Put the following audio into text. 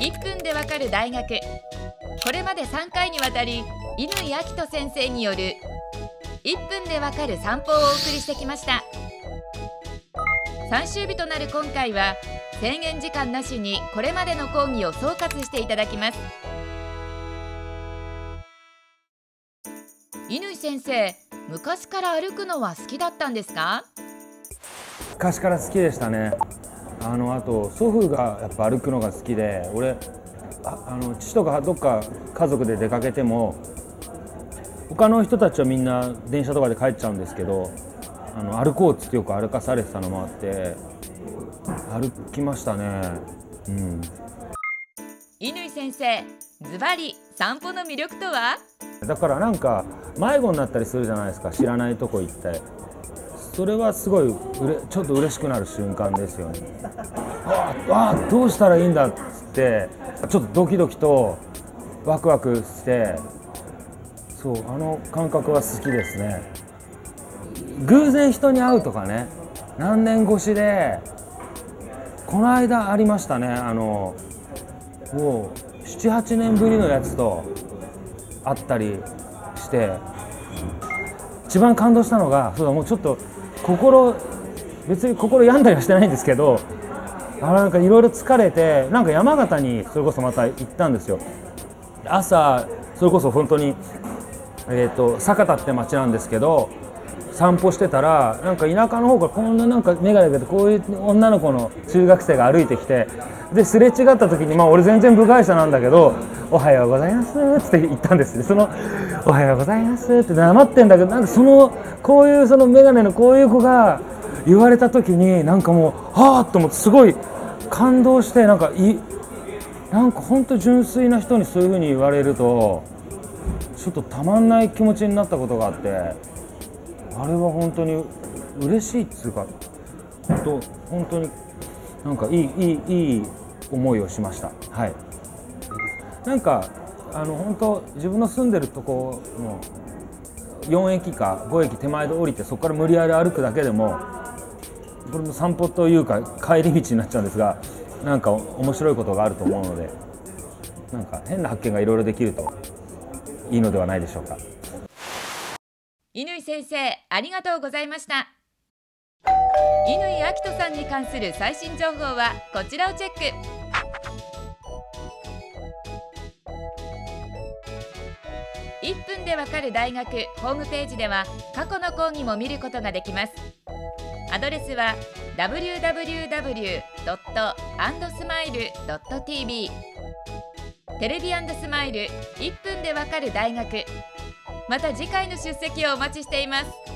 1分でわかる大学。これまで3回にわたり乾明人先生による1分でわかる散歩をお送りしてきました。最終日となる今回は制限時間なしにこれまでの講義を総括していただきます。乾先生昔から歩くのは好きだったんですか？昔から好きでしたね。あのあと祖父がやっぱ歩くのが好きで俺ああの父とかどっか家族で出かけても他の人たちはみんな電車とかで帰っちゃうんですけどあの歩こうっつってよく歩かされてたのもあって歩きましたね。うん。乾先生ズバリ散歩の魅力とは？だからなんか迷子になったりするじゃないですか。知らないとこ行ってそれはすごいうれちょっと嬉しくなる瞬間ですよね。ああどうしたらいいんだっつってちょっとドキドキとワクワクしてそうあの感覚は好きですね。偶然人に会うとかね何年越しでこの間ありましたねあのもう78年ぶりのやつと会ったりして一番感動したのがそうだもうちょっと心別に心病んだりはしてないんですけどあなんかいろいろ疲れてなんか山形にそれこそまた行ったんですよ。朝それこそ本当にえーと、酒田って町なんですけど散歩してたらなんか田舎の方からこんななんか眼鏡かけてこういう女の子の中学生が歩いてきてですれ違った時にまあ俺全然部外者なんだけど「おはようございます」って言ったんですその「おはようございます」って黙ってんだけどなんかそのこういうその眼鏡のこういう子が言われた時になんかもうはあと思ってすごい感動してなんかいなんか本当純粋な人にそういうふうに言われると。ちょっとたまんない気持ちになったことがあってあれは本当に嬉しいっつうか本当本当になんかいいいいいい思いをしました。はい。なんかあの本当自分の住んでるとこの4駅か5駅手前で降りてそこから無理やり歩くだけでもこれも散歩というか帰り道になっちゃうんですがなんか面白いことがあると思うのでなんか変な発見がいろいろできるといいのではないでしょうか。乾先生ありがとうございました。乾明人さんに関する最新情報はこちらをチェック。1分でわかる大学ホームページでは過去の講義も見ることができます。アドレスは www.andsmile.tv テレビスマイル1分でわかる大学。また次回の出席をお待ちしています。